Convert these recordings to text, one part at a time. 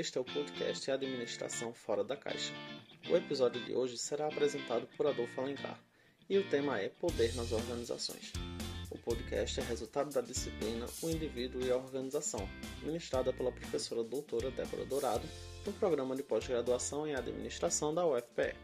Este é o podcast Administração Fora da Caixa. O episódio de hoje será apresentado por Adolfo Alencar e o tema é Poder nas Organizações. O podcast é resultado da disciplina O Indivíduo e a Organização, ministrada pela professora doutora Débora Dourado no programa de pós-graduação em Administração da UFPE.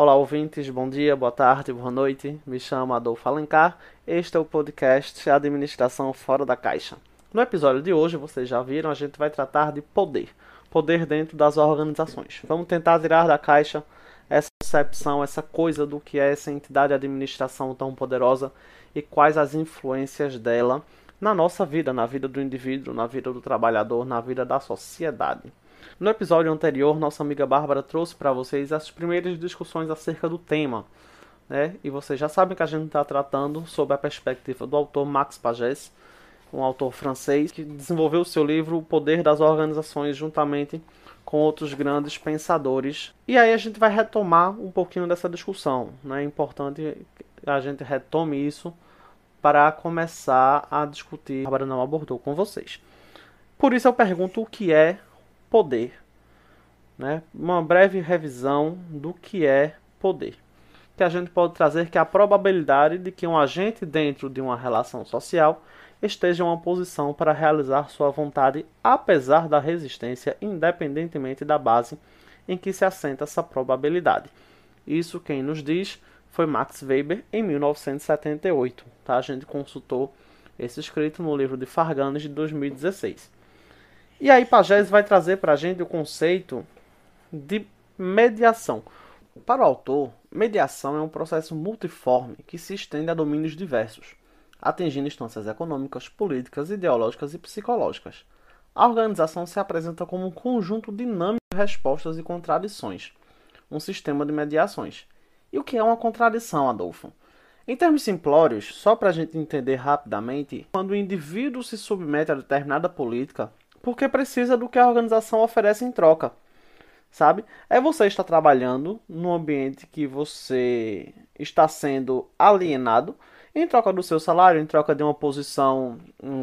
Olá, ouvintes, bom dia, boa tarde, boa noite. Me chamo Adolfo Alencar. Este é o podcast Administração Fora da Caixa. No episódio de hoje, vocês já viram, a gente vai tratar de poder. Poder dentro das organizações. Vamos tentar tirar da caixa essa concepção, essa coisa do que é essa entidade de administração tão poderosa e quais as influências dela na nossa vida, na vida do indivíduo, na vida do trabalhador, na vida da sociedade. No episódio anterior, nossa amiga Bárbara trouxe para vocês as primeiras discussões acerca do tema. Né? E vocês já sabem que a gente está tratando sobre a perspectiva do autor Max Pagès, um autor francês que desenvolveu seu livro O Poder das Organizações juntamente com outros grandes pensadores. E aí a gente vai retomar um pouquinho dessa discussão. Né? É importante que a gente retome isso para começar a discutir. A Bárbara não abordou com vocês. Por isso eu pergunto o que é poder. Né? Uma breve revisão do que é poder. Que a gente pode trazer que a probabilidade de que um agente dentro de uma relação social esteja em uma posição para realizar sua vontade, apesar da resistência, independentemente da base em que se assenta essa probabilidade. Isso quem nos diz foi Max Weber em 1978. Tá? A gente consultou esse escrito no livro de Farganes de 2016. E aí Pagés vai trazer para a gente o conceito de mediação. Para o autor, mediação é um processo multiforme que se estende a domínios diversos, atingindo instâncias econômicas, políticas, ideológicas e psicológicas. A organização se apresenta como um conjunto dinâmico de respostas e contradições, um sistema de mediações. E o que é uma contradição, Adolfo? Em termos simplórios, só para a gente entender rapidamente, quando o indivíduo se submete a determinada política, porque precisa do que a organização oferece em troca. Sabe? É você estar trabalhando num ambiente que você está sendo alienado em troca do seu salário, em troca de uma posição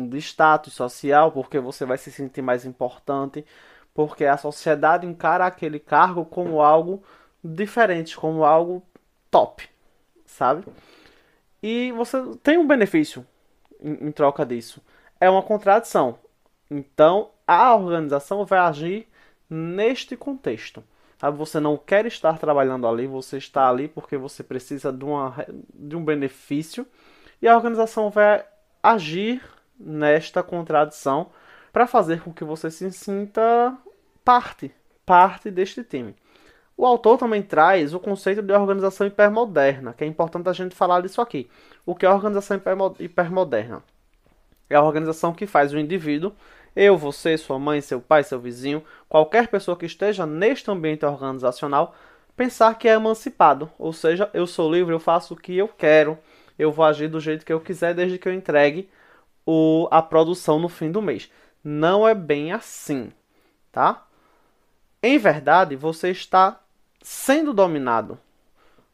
de status social, porque você vai se sentir mais importante, porque a sociedade encara aquele cargo como algo diferente, como algo top, sabe? E você tem um benefício em, em troca disso. É uma contradição. Então, a organização vai agir neste contexto. Sabe? Você não quer estar trabalhando ali, você está ali porque você precisa de, uma, de um benefício e a organização vai agir nesta contradição para fazer com que você se sinta parte, parte deste time. O autor também traz o conceito de organização hipermoderna, que é importante a gente falar disso aqui. O que é organização hipermoderna? É a organização que faz o indivíduo eu, você, sua mãe, seu pai, seu vizinho, qualquer pessoa que esteja neste ambiente organizacional, pensar que é emancipado, ou seja, eu sou livre, eu faço o que eu quero, eu vou agir do jeito que eu quiser desde que eu entregue o, a produção no fim do mês. Não é bem assim, tá? Em verdade, você está sendo dominado.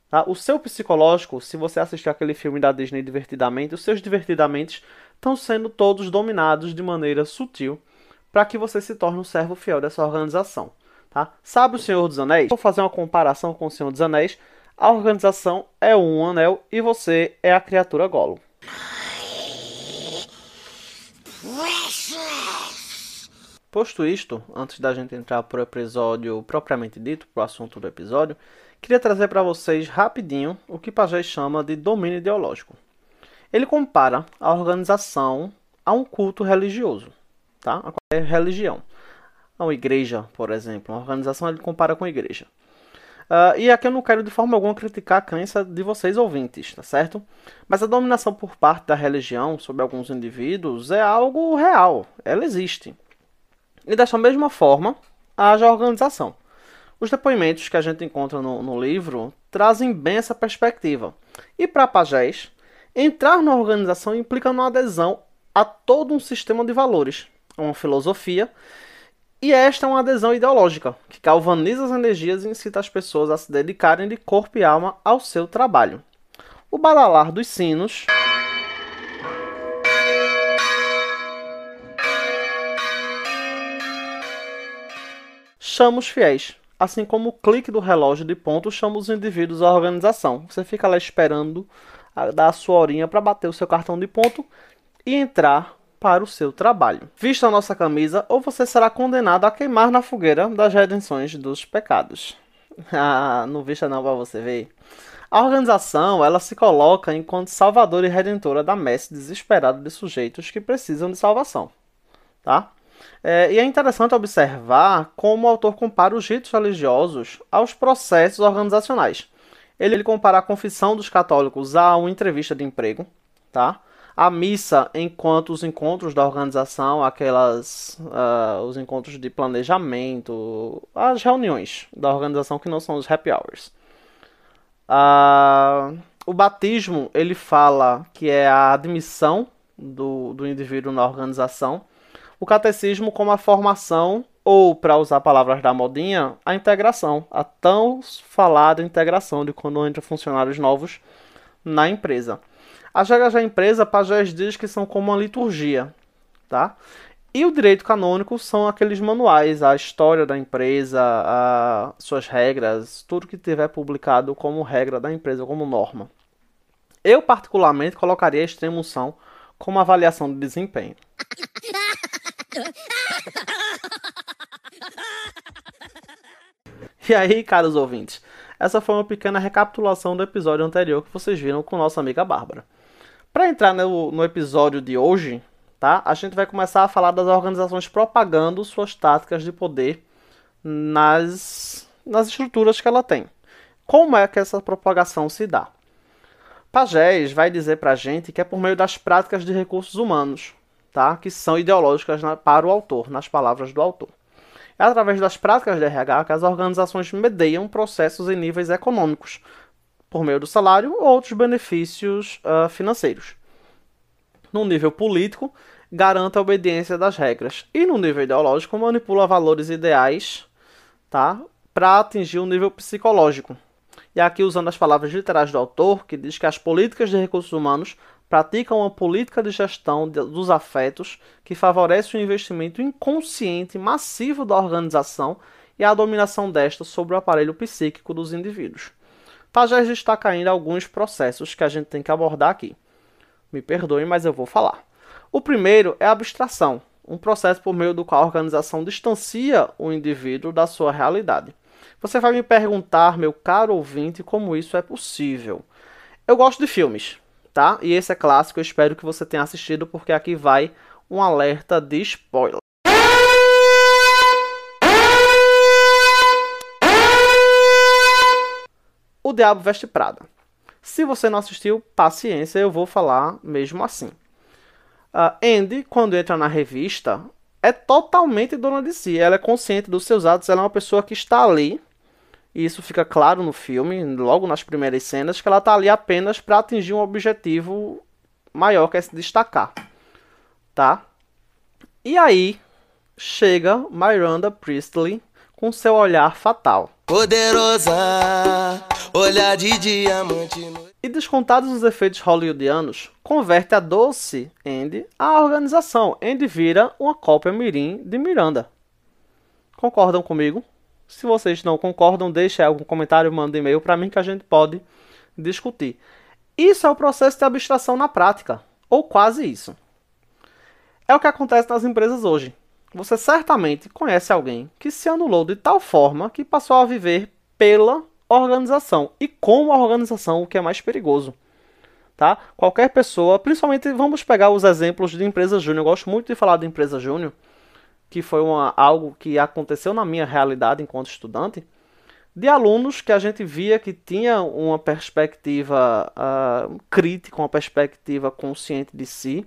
Tá? O seu psicológico, se você assistir aquele filme da Disney divertidamente, os seus divertidamente estão sendo todos dominados de maneira sutil para que você se torne um servo fiel dessa organização. Tá? Sabe o Senhor dos Anéis? Vou fazer uma comparação com o Senhor dos Anéis. A organização é um anel e você é a criatura Gollum. Posto isto, antes da gente entrar para o episódio propriamente dito, para o assunto do episódio, queria trazer para vocês rapidinho o que Pagés chama de domínio ideológico. Ele compara a organização a um culto religioso, tá? A qualquer religião. A uma igreja, por exemplo. Uma organização ele compara com a igreja. Uh, e aqui eu não quero de forma alguma criticar a crença de vocês ouvintes, tá certo? Mas a dominação por parte da religião sobre alguns indivíduos é algo real, ela existe. E dessa mesma forma, haja a organização. Os depoimentos que a gente encontra no, no livro trazem bem essa perspectiva. E para Pagés, Entrar na organização implica na adesão a todo um sistema de valores, a uma filosofia, e esta é uma adesão ideológica, que galvaniza as energias e incita as pessoas a se dedicarem de corpo e alma ao seu trabalho. O badalar dos sinos. Chama os fiéis, assim como o clique do relógio de ponto chama os indivíduos à organização. Você fica lá esperando dar a sua horinha para bater o seu cartão de ponto e entrar para o seu trabalho. Vista a nossa camisa, ou você será condenado a queimar na fogueira das redenções dos pecados. Ah, não vista não para você ver. A organização, ela se coloca enquanto salvadora e redentora da messe desesperada de sujeitos que precisam de salvação, tá? É, e é interessante observar como o autor compara os ritos religiosos aos processos organizacionais. Ele, ele compara a confissão dos católicos a uma entrevista de emprego, tá? A missa, enquanto os encontros da organização, aquelas, uh, os encontros de planejamento, as reuniões da organização que não são os happy hours. Uh, o batismo, ele fala que é a admissão do, do indivíduo na organização o catecismo como a formação, ou, para usar palavras da modinha, a integração, a tão falada integração de quando entram funcionários novos na empresa. As regras da empresa, Pagés diz que são como uma liturgia, tá? E o direito canônico são aqueles manuais, a história da empresa, suas regras, tudo que tiver publicado como regra da empresa, como norma. Eu, particularmente, colocaria a extremoção como avaliação de desempenho. E aí, caros ouvintes, essa foi uma pequena recapitulação do episódio anterior que vocês viram com nossa amiga Bárbara. Para entrar no, no episódio de hoje, tá? A gente vai começar a falar das organizações propagando suas táticas de poder nas, nas estruturas que ela tem. Como é que essa propagação se dá? Pagés vai dizer para a gente que é por meio das práticas de recursos humanos, tá? que são ideológicas na, para o autor, nas palavras do autor. Através das práticas de RH as organizações medeiam processos em níveis econômicos, por meio do salário ou outros benefícios uh, financeiros. No nível político, garanta a obediência das regras. E no nível ideológico, manipula valores ideais tá? para atingir o um nível psicológico. E aqui usando as palavras literais do autor, que diz que as políticas de recursos humanos praticam uma política de gestão dos afetos que favorece o investimento inconsciente massivo da organização e a dominação desta sobre o aparelho psíquico dos indivíduos. Pagés destaca ainda alguns processos que a gente tem que abordar aqui. Me perdoem, mas eu vou falar. O primeiro é a abstração, um processo por meio do qual a organização distancia o indivíduo da sua realidade. Você vai me perguntar, meu caro ouvinte, como isso é possível. Eu gosto de filmes, tá? E esse é clássico, eu espero que você tenha assistido, porque aqui vai um alerta de spoiler. O Diabo Veste Prada. Se você não assistiu, paciência, eu vou falar mesmo assim. Uh, Andy, quando entra na revista, é totalmente dona de si. Ela é consciente dos seus atos, ela é uma pessoa que está ali e isso fica claro no filme, logo nas primeiras cenas, que ela está ali apenas para atingir um objetivo maior, que é se destacar. Tá? E aí chega Miranda Priestley com seu olhar fatal. Poderosa, olhar de diamante. E descontados os efeitos hollywoodianos, converte a doce Andy à organização. Andy vira uma cópia mirim de Miranda. Concordam comigo? Se vocês não concordam, deixe algum comentário, manda e-mail para mim que a gente pode discutir. Isso é o processo de abstração na prática, ou quase isso. É o que acontece nas empresas hoje. Você certamente conhece alguém que se anulou de tal forma que passou a viver pela organização e com a organização, o que é mais perigoso. Tá? Qualquer pessoa, principalmente vamos pegar os exemplos de empresa júnior. Eu gosto muito de falar de empresa júnior que foi uma, algo que aconteceu na minha realidade enquanto estudante, de alunos que a gente via que tinha uma perspectiva uh, crítica, uma perspectiva consciente de si,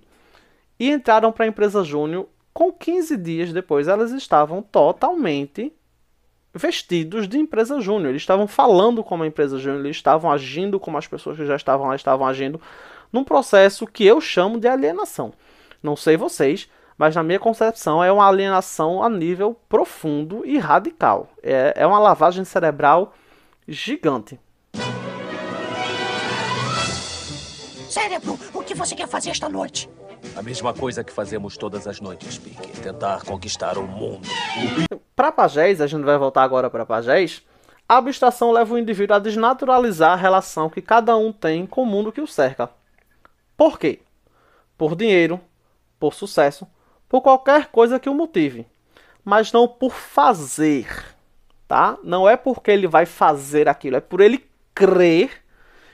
e entraram para a empresa júnior. Com 15 dias depois, elas estavam totalmente vestidos de empresa júnior. Eles estavam falando como a empresa júnior, eles estavam agindo como as pessoas que já estavam lá estavam agindo, num processo que eu chamo de alienação. Não sei vocês, mas na minha concepção é uma alienação a nível profundo e radical. É, é uma lavagem cerebral gigante. Cérebro, o que você quer fazer esta noite? A mesma coisa que fazemos todas as noites, Pique. Tentar conquistar o mundo. Para Pagés, a gente vai voltar agora para Pagés. A abstração leva o indivíduo a desnaturalizar a relação que cada um tem com o mundo que o cerca. Por quê? Por dinheiro, por sucesso, por qualquer coisa que o motive, mas não por fazer, tá? Não é porque ele vai fazer aquilo, é por ele crer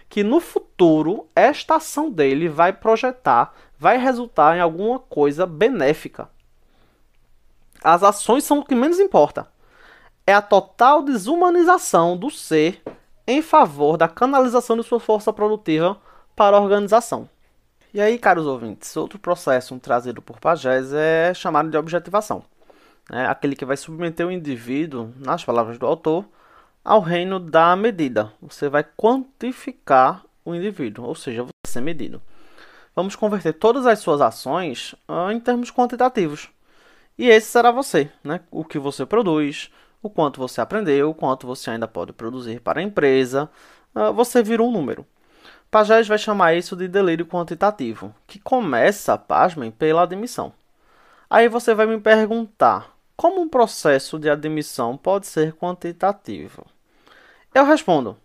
que no futuro esta ação dele vai projetar, vai resultar em alguma coisa benéfica. As ações são o que menos importa. É a total desumanização do ser em favor da canalização de sua força produtiva para a organização. E aí, caros ouvintes, outro processo trazido por Pagés é chamado de objetivação. É aquele que vai submeter o indivíduo, nas palavras do autor, ao reino da medida. Você vai quantificar o indivíduo, ou seja, você ser medido. Vamos converter todas as suas ações uh, em termos quantitativos. E esse será você, né? O que você produz, o quanto você aprendeu, o quanto você ainda pode produzir para a empresa. Uh, você vira um número. Pagés vai chamar isso de delírio quantitativo, que começa, pasmem, pela admissão. Aí você vai me perguntar, como um processo de admissão pode ser quantitativo? Eu respondo: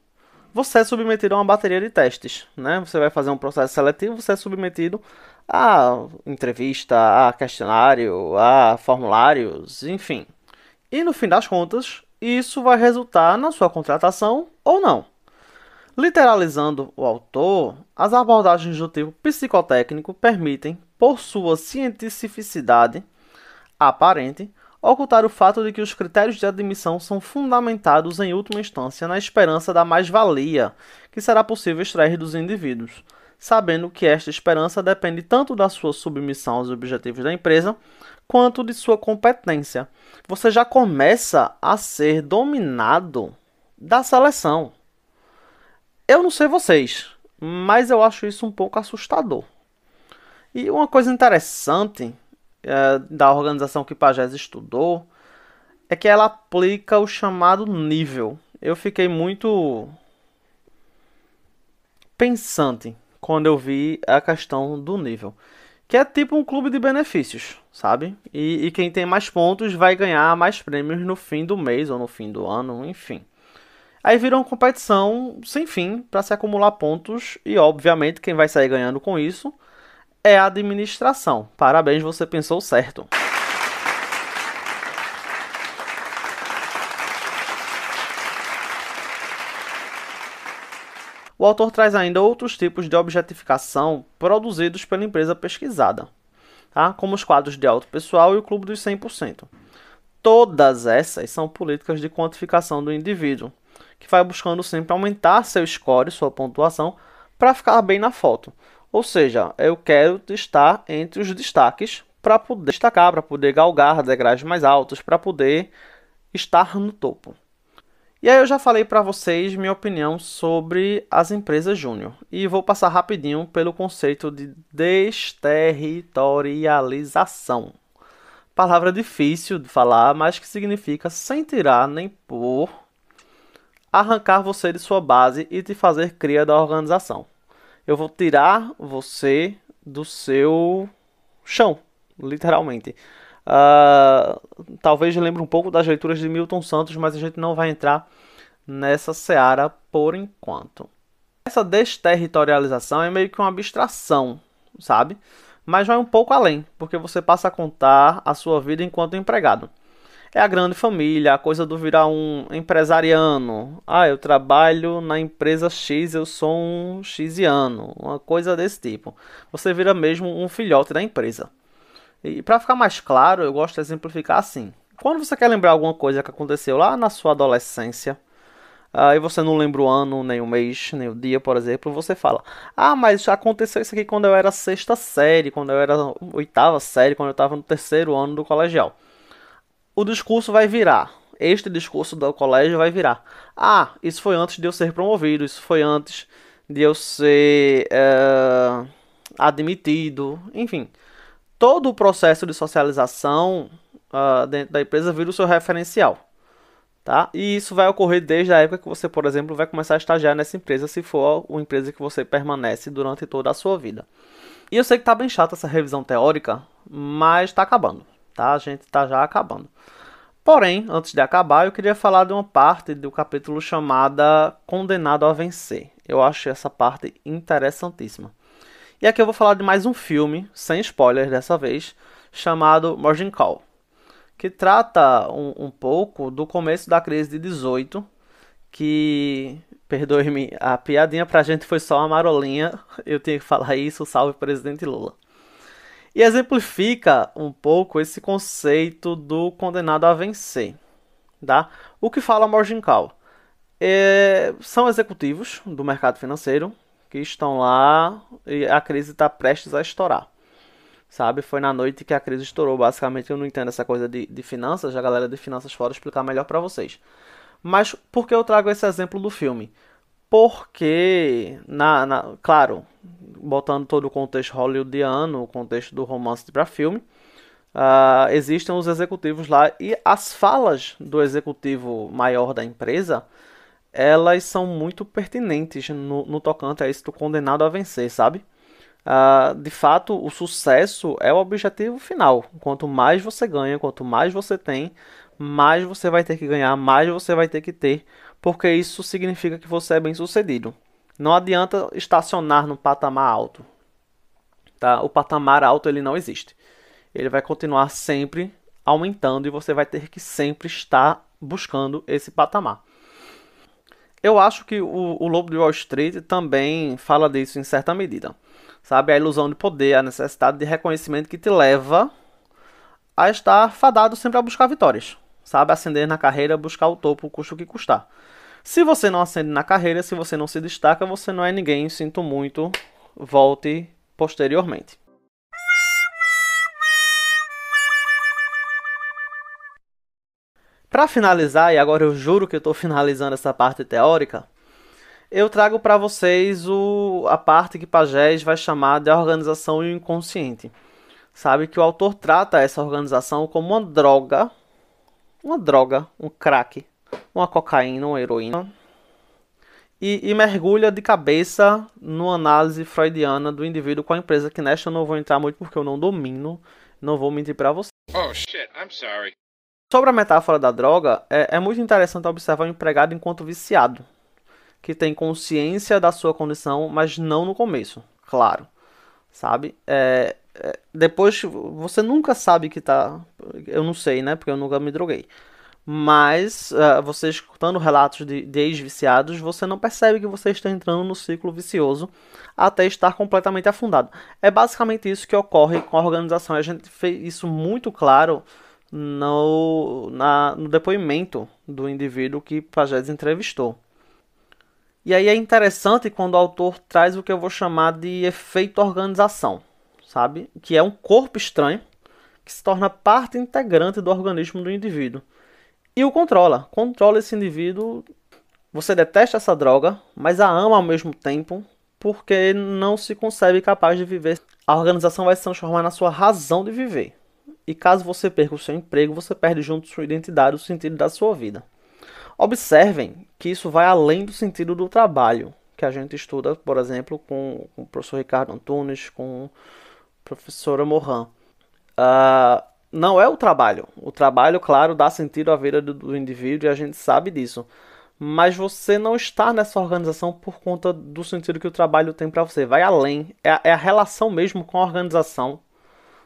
você é submetido a uma bateria de testes, né? Você vai fazer um processo seletivo, você é submetido a entrevista, a questionário, a formulários, enfim. E no fim das contas, isso vai resultar na sua contratação ou não. Literalizando o autor, as abordagens do tipo psicotécnico permitem, por sua cientificidade aparente, ocultar o fato de que os critérios de admissão são fundamentados em última instância na esperança da mais-valia que será possível extrair dos indivíduos, sabendo que esta esperança depende tanto da sua submissão aos objetivos da empresa quanto de sua competência. Você já começa a ser dominado da seleção. Eu não sei vocês, mas eu acho isso um pouco assustador. E uma coisa interessante é, da organização que Pagés estudou é que ela aplica o chamado nível. Eu fiquei muito pensante quando eu vi a questão do nível. Que é tipo um clube de benefícios, sabe? E, e quem tem mais pontos vai ganhar mais prêmios no fim do mês ou no fim do ano, enfim. Aí vira uma competição sem fim para se acumular pontos e, obviamente, quem vai sair ganhando com isso é a administração. Parabéns, você pensou certo. O autor traz ainda outros tipos de objetificação produzidos pela empresa pesquisada, tá? como os quadros de alto pessoal e o clube dos 100%. Todas essas são políticas de quantificação do indivíduo, que vai buscando sempre aumentar seu score, sua pontuação, para ficar bem na foto. Ou seja, eu quero estar entre os destaques para poder destacar, para poder galgar degraus mais altos, para poder estar no topo. E aí eu já falei para vocês minha opinião sobre as empresas júnior e vou passar rapidinho pelo conceito de desterritorialização. Palavra difícil de falar, mas que significa sem tirar nem por arrancar você de sua base e te fazer cria da organização eu vou tirar você do seu chão, literalmente. Uh, talvez lembre um pouco das leituras de Milton Santos, mas a gente não vai entrar nessa seara por enquanto. Essa desterritorialização é meio que uma abstração, sabe? Mas vai um pouco além, porque você passa a contar a sua vida enquanto empregado é a grande família, a coisa do virar um empresariano. Ah, eu trabalho na empresa X, eu sou um xiano, uma coisa desse tipo. Você vira mesmo um filhote da empresa. E para ficar mais claro, eu gosto de exemplificar assim. Quando você quer lembrar alguma coisa que aconteceu lá na sua adolescência, aí você não lembra o ano, nem o mês, nem o dia, por exemplo, você fala: Ah, mas aconteceu isso aqui quando eu era sexta série, quando eu era oitava série, quando eu estava no terceiro ano do colegial o discurso vai virar. Este discurso do colégio vai virar. Ah, isso foi antes de eu ser promovido, isso foi antes de eu ser é, admitido, enfim. Todo o processo de socialização uh, dentro da empresa vira o seu referencial. Tá? E isso vai ocorrer desde a época que você, por exemplo, vai começar a estagiar nessa empresa, se for uma empresa que você permanece durante toda a sua vida. E eu sei que tá bem chata essa revisão teórica, mas tá acabando, tá? A gente tá já acabando. Porém, antes de acabar, eu queria falar de uma parte do capítulo chamada Condenado a Vencer. Eu acho essa parte interessantíssima. E aqui eu vou falar de mais um filme, sem spoilers dessa vez, chamado Margin Call, que trata um, um pouco do começo da crise de 18, que, perdoe-me, a piadinha pra gente foi só uma marolinha, eu tenho que falar isso, salve presidente Lula. E exemplifica um pouco esse conceito do condenado a vencer. Tá? O que fala Morgan Call? É, são executivos do mercado financeiro que estão lá e a crise está prestes a estourar. Sabe? Foi na noite que a crise estourou. Basicamente, eu não entendo essa coisa de, de finanças. A galera de finanças fora explicar melhor para vocês. Mas por que eu trago esse exemplo do filme? Porque, na, na, claro, botando todo o contexto hollywoodiano, o contexto do romance para filme, uh, existem os executivos lá e as falas do executivo maior da empresa elas são muito pertinentes no, no tocante a isso do condenado a vencer, sabe? Uh, de fato, o sucesso é o objetivo final. Quanto mais você ganha, quanto mais você tem, mais você vai ter que ganhar, mais você vai ter que ter, porque isso significa que você é bem sucedido. Não adianta estacionar no patamar alto. Tá? O patamar alto ele não existe. Ele vai continuar sempre aumentando e você vai ter que sempre estar buscando esse patamar. Eu acho que o, o Lobo de Wall Street também fala disso em certa medida. Sabe, a ilusão de poder, a necessidade de reconhecimento que te leva a estar fadado sempre a buscar vitórias. Sabe, ascender na carreira, buscar o topo, custa o que custar. Se você não ascende na carreira, se você não se destaca, você não é ninguém. Sinto muito. Volte posteriormente. Para finalizar, e agora eu juro que eu estou finalizando essa parte teórica, eu trago para vocês o, a parte que Pagés vai chamar de organização inconsciente. Sabe que o autor trata essa organização como uma droga, uma droga, um crack, uma cocaína, uma heroína, e, e, mergulha de cabeça numa análise freudiana do indivíduo com a empresa, que nesta eu não vou entrar muito porque eu não domino, não vou mentir para você. Oh shit, I'm sorry. Sobre a metáfora da droga, é, é muito interessante observar o empregado enquanto viciado, que tem consciência da sua condição, mas não no começo, claro, sabe? É, é, depois você nunca sabe que tá. Eu não sei, né? Porque eu nunca me droguei mas uh, você escutando relatos de, de ex-viciados, você não percebe que você está entrando no ciclo vicioso até estar completamente afundado. É basicamente isso que ocorre com a organização. A gente fez isso muito claro no, na, no depoimento do indivíduo que Pagés entrevistou. E aí é interessante quando o autor traz o que eu vou chamar de efeito organização, sabe? Que é um corpo estranho que se torna parte integrante do organismo do indivíduo e o controla. Controla esse indivíduo. Você detesta essa droga, mas a ama ao mesmo tempo porque não se concebe capaz de viver. A organização vai se transformar na sua razão de viver. E caso você perca o seu emprego, você perde junto sua identidade, o sentido da sua vida. Observem que isso vai além do sentido do trabalho, que a gente estuda, por exemplo, com, o professor Ricardo Antunes, com a professora Moran. Uh, não é o trabalho. O trabalho, claro, dá sentido à vida do, do indivíduo e a gente sabe disso. Mas você não está nessa organização por conta do sentido que o trabalho tem para você. Vai além. É, é, a relação mesmo com a organização.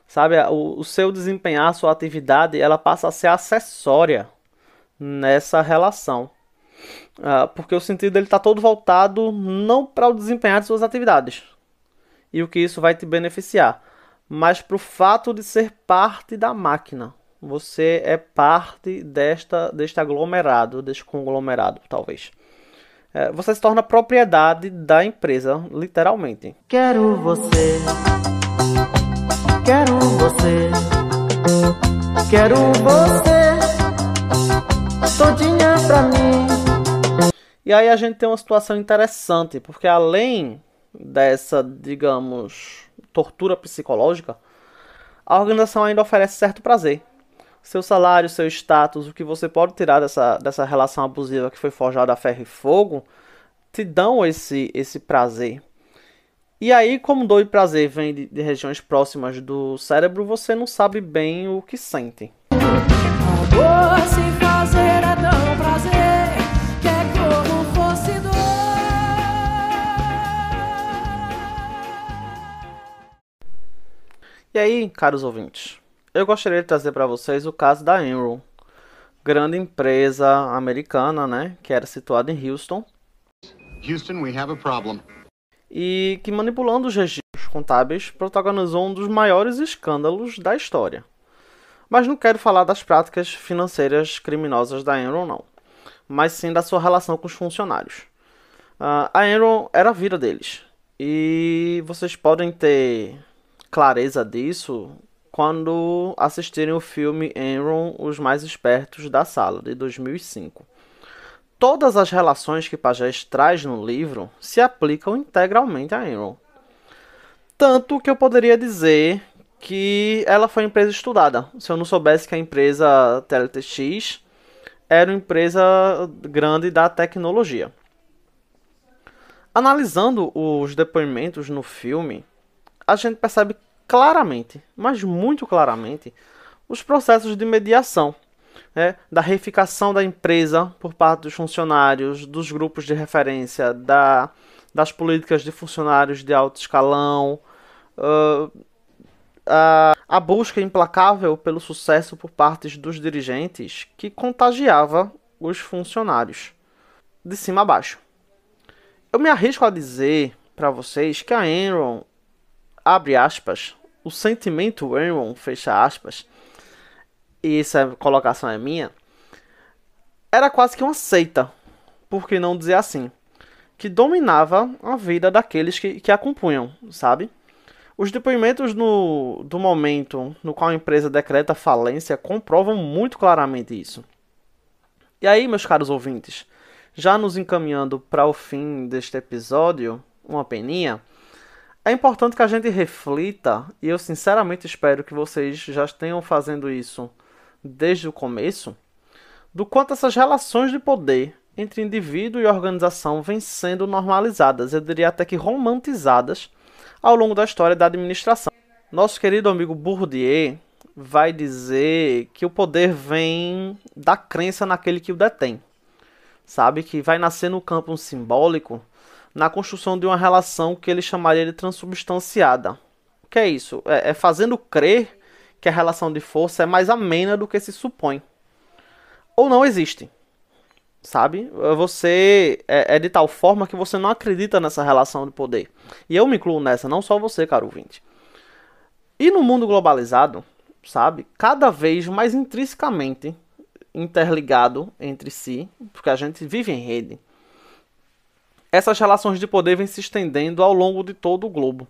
Sabe? O, o seu desempenhar, a sua atividade, ela passa a ser acessória nessa relação. Uh, porque o sentido dele está todo voltado não para o desempenhar de suas atividades. E o que isso vai te beneficiar mas para o fato de ser parte da máquina. Você é parte desta, deste aglomerado, deste conglomerado, talvez. É, você se torna propriedade da empresa, literalmente. Quero você, quero você, quero você, todinha pra mim. E aí a gente tem uma situação interessante, porque além dessa, digamos, tortura psicológica, a organização ainda oferece certo prazer. Seu salário, seu status, o que você pode tirar dessa, dessa relação abusiva que foi forjada a ferro e fogo, te dão esse, esse prazer. E aí, como dor e prazer vem de, de regiões próximas do cérebro, você não sabe bem o que sente. E aí, caros ouvintes, eu gostaria de trazer para vocês o caso da Enron, grande empresa americana, né, que era situada em Houston. Houston, we have a problem e que, manipulando os registros contábeis, protagonizou um dos maiores escândalos da história. Mas não quero falar das práticas financeiras criminosas da Enron, não, mas sim da sua relação com os funcionários. Uh, a Enron era a vida deles, e vocês podem ter clareza disso quando assistirem o filme Enron, Os Mais Espertos da Sala, de 2005 todas as relações que Pagés traz no livro se aplicam integralmente a Enron. Tanto que eu poderia dizer que ela foi empresa estudada. Se eu não soubesse que a empresa TLTX era uma empresa grande da tecnologia. Analisando os depoimentos no filme, a gente percebe claramente, mas muito claramente, os processos de mediação né, da reificação da empresa por parte dos funcionários, dos grupos de referência, da, das políticas de funcionários de alto escalão, uh, a, a busca implacável pelo sucesso por parte dos dirigentes que contagiava os funcionários, de cima a baixo. Eu me arrisco a dizer para vocês que a Enron, abre aspas, o sentimento Enron, fecha aspas, e essa colocação é minha, era quase que uma seita, por que não dizer assim, que dominava a vida daqueles que, que a compunham, sabe? Os depoimentos no, do momento no qual a empresa decreta falência comprovam muito claramente isso. E aí, meus caros ouvintes, já nos encaminhando para o fim deste episódio, uma peninha, é importante que a gente reflita, e eu sinceramente espero que vocês já tenham fazendo isso desde o começo, do quanto essas relações de poder entre indivíduo e organização vêm sendo normalizadas, eu diria até que romantizadas, ao longo da história da administração. Nosso querido amigo Bourdieu vai dizer que o poder vem da crença naquele que o detém. Sabe? Que vai nascer no campo simbólico na construção de uma relação que ele chamaria de transubstanciada. O que é isso? É, é fazendo crer que a relação de força é mais amena do que se supõe. Ou não existe. Sabe? Você é, é de tal forma que você não acredita nessa relação de poder. E eu me incluo nessa, não só você, caro ouvinte. E no mundo globalizado, sabe? Cada vez mais intrinsecamente interligado entre si, porque a gente vive em rede. Essas relações de poder vêm se estendendo ao longo de todo o globo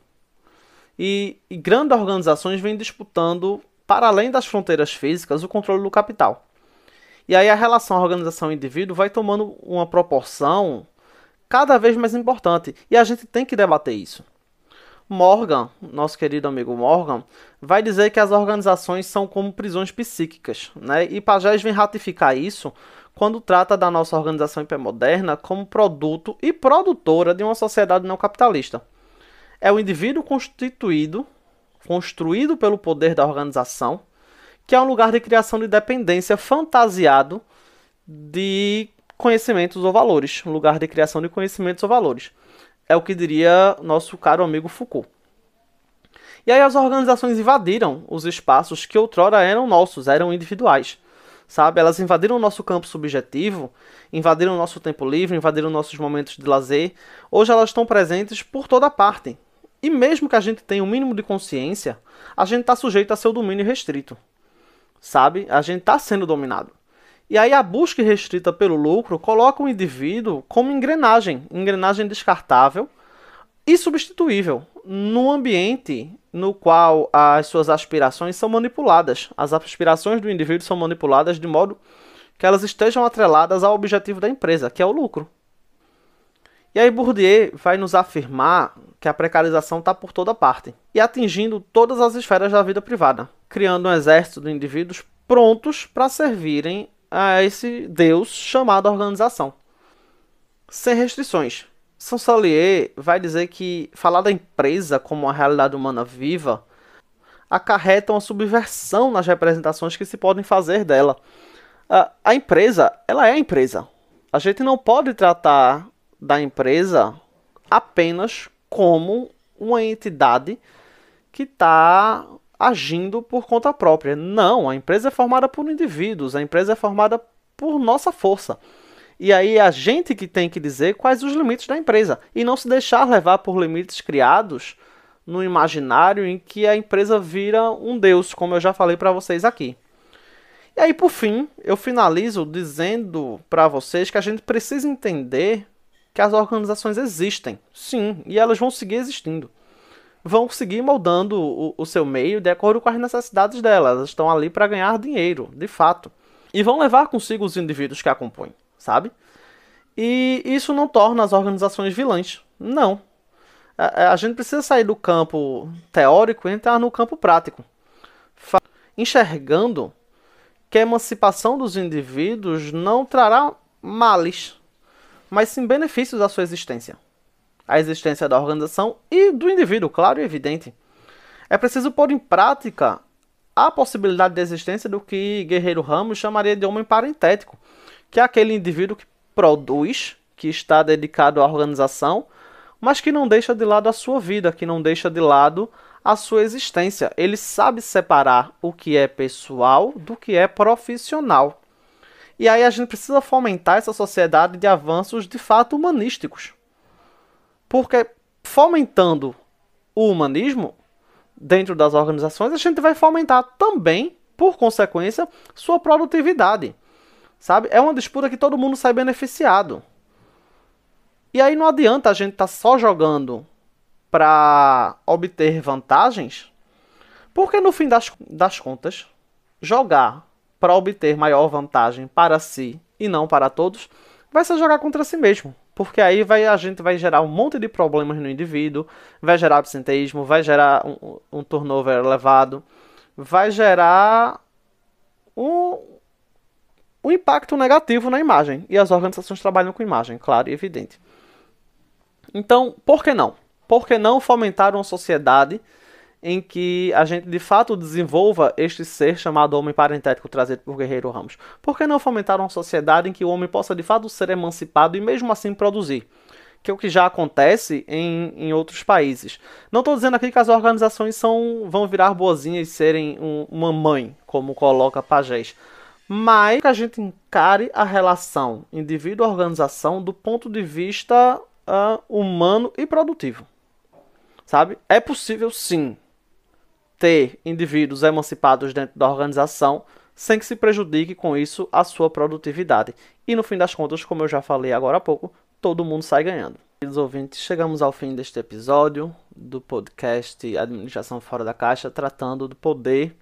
e, e grandes organizações vêm disputando, para além das fronteiras físicas, o controle do capital. E aí a relação organização-indivíduo vai tomando uma proporção cada vez mais importante. E a gente tem que debater isso. Morgan, nosso querido amigo Morgan, vai dizer que as organizações são como prisões psíquicas, né? E Pagés vem ratificar isso quando trata da nossa organização hipermoderna como produto e produtora de uma sociedade não capitalista é o indivíduo constituído, construído pelo poder da organização, que é um lugar de criação de dependência fantasiado de conhecimentos ou valores, um lugar de criação de conhecimentos ou valores. É o que diria nosso caro amigo Foucault. E aí as organizações invadiram os espaços que outrora eram nossos, eram individuais. Sabe? Elas invadiram o nosso campo subjetivo, invadiram o nosso tempo livre, invadiram nossos momentos de lazer. Hoje elas estão presentes por toda parte, e mesmo que a gente tenha um mínimo de consciência, a gente está sujeito a seu domínio restrito. Sabe? A gente está sendo dominado. E aí a busca restrita pelo lucro coloca o indivíduo como engrenagem, engrenagem descartável e substituível, num ambiente no qual as suas aspirações são manipuladas. As aspirações do indivíduo são manipuladas de modo que elas estejam atreladas ao objetivo da empresa, que é o lucro. E aí Bourdieu vai nos afirmar que a precarização está por toda parte e atingindo todas as esferas da vida privada, criando um exército de indivíduos prontos para servirem a esse Deus chamado organização, sem restrições, Sansalier vai dizer que falar da empresa como uma realidade humana viva acarreta uma subversão nas representações que se podem fazer dela. A, a empresa, ela é a empresa. A gente não pode tratar da empresa apenas como uma entidade que está agindo por conta própria. Não, a empresa é formada por indivíduos, a empresa é formada por nossa força. E aí a gente que tem que dizer quais os limites da empresa e não se deixar levar por limites criados no imaginário em que a empresa vira um deus, como eu já falei para vocês aqui. E aí por fim, eu finalizo dizendo para vocês que a gente precisa entender que as organizações existem, sim, e elas vão seguir existindo vão seguir moldando o, o seu meio de acordo com as necessidades delas. Elas estão ali para ganhar dinheiro, de fato. E vão levar consigo os indivíduos que a compõem, sabe? E isso não torna as organizações vilãs. Não. A, a gente precisa sair do campo teórico e entrar no campo prático. Enxergando que a emancipação dos indivíduos não trará males, mas sim benefícios à sua existência a existência da organização e do indivíduo, claro e evidente. É preciso pôr em prática a possibilidade de existência do que Guerreiro Ramos chamaria de homem parentético, que é aquele indivíduo que produz, que está dedicado à organização, mas que não deixa de lado a sua vida, que não deixa de lado a sua existência. Ele sabe separar o que é pessoal do que é profissional. E aí a gente precisa fomentar essa sociedade de avanços de fato humanísticos. Porque fomentando o humanismo dentro das organizações, a gente vai fomentar também, por consequência, sua produtividade. Sabe? É uma disputa que todo mundo sai beneficiado. E aí não adianta a gente estar tá só jogando para obter vantagens, porque no fim das, das contas, jogar para obter maior vantagem para si e não para todos vai ser jogar contra si mesmo porque aí vai, a gente vai gerar um monte de problemas no indivíduo, vai gerar absenteísmo, vai gerar um, um turnover elevado, vai gerar um, um impacto negativo na imagem. E as organizações trabalham com imagem, claro e evidente. Então, por que não? Por que não fomentar uma sociedade em que a gente de fato desenvolva este ser chamado homem parentético trazido por Guerreiro Ramos? Por que não fomentar uma sociedade em que o homem possa de fato ser emancipado e mesmo assim produzir? Que é o que já acontece em, em outros países. Não estou dizendo aqui que as organizações são, vão virar boazinhas e serem um, uma mãe, como coloca Pagés. Mas que a gente encare a relação indivíduo-organização do ponto de vista uh, humano e produtivo. Sabe? É possível sim ter indivíduos emancipados dentro da organização sem que se prejudique com isso a sua produtividade. E no fim das contas, como eu já falei agora há pouco, todo mundo sai ganhando. Queridos ouvintes, chegamos ao fim deste episódio do podcast Administração Fora da Caixa, tratando do poder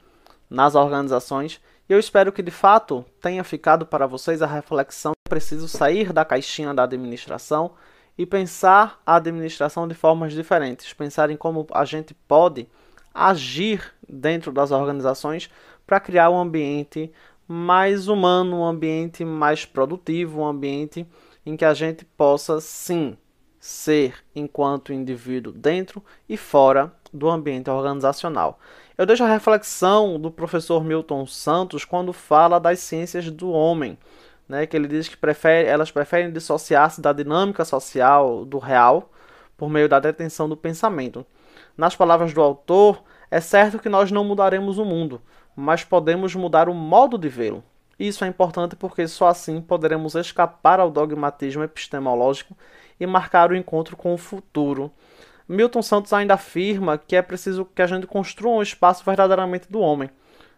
nas organizações. E eu espero que de fato tenha ficado para vocês a reflexão preciso sair da caixinha da administração e pensar a administração de formas diferentes, pensar em como a gente pode agir dentro das organizações para criar um ambiente mais humano, um ambiente mais produtivo, um ambiente em que a gente possa sim ser enquanto indivíduo dentro e fora do ambiente organizacional. Eu deixo a reflexão do professor Milton Santos quando fala das ciências do homem, né, que ele diz que prefere, elas preferem dissociar-se da dinâmica social do real por meio da detenção do pensamento. Nas palavras do autor, é certo que nós não mudaremos o mundo, mas podemos mudar o modo de vê-lo. Isso é importante porque só assim poderemos escapar ao dogmatismo epistemológico e marcar o encontro com o futuro. Milton Santos ainda afirma que é preciso que a gente construa um espaço verdadeiramente do homem,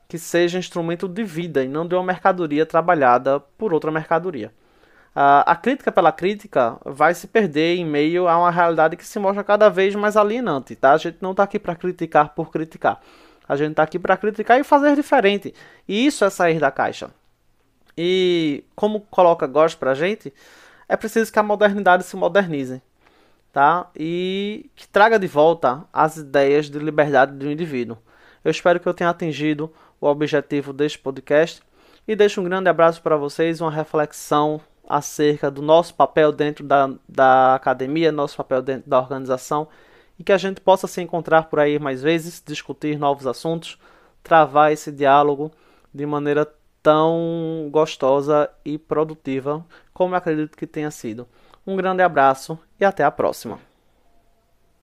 que seja instrumento de vida e não de uma mercadoria trabalhada por outra mercadoria a crítica pela crítica vai se perder em meio a uma realidade que se mostra cada vez mais alienante, tá? A gente não está aqui para criticar por criticar. A gente está aqui para criticar e fazer diferente. E isso é sair da caixa. E como coloca Góes para a gente, é preciso que a modernidade se modernize, tá? E que traga de volta as ideias de liberdade do indivíduo. Eu espero que eu tenha atingido o objetivo deste podcast e deixo um grande abraço para vocês, uma reflexão acerca do nosso papel dentro da, da academia, nosso papel dentro da organização e que a gente possa se encontrar por aí mais vezes, discutir novos assuntos, travar esse diálogo de maneira tão gostosa e produtiva como eu acredito que tenha sido. Um grande abraço e até a próxima.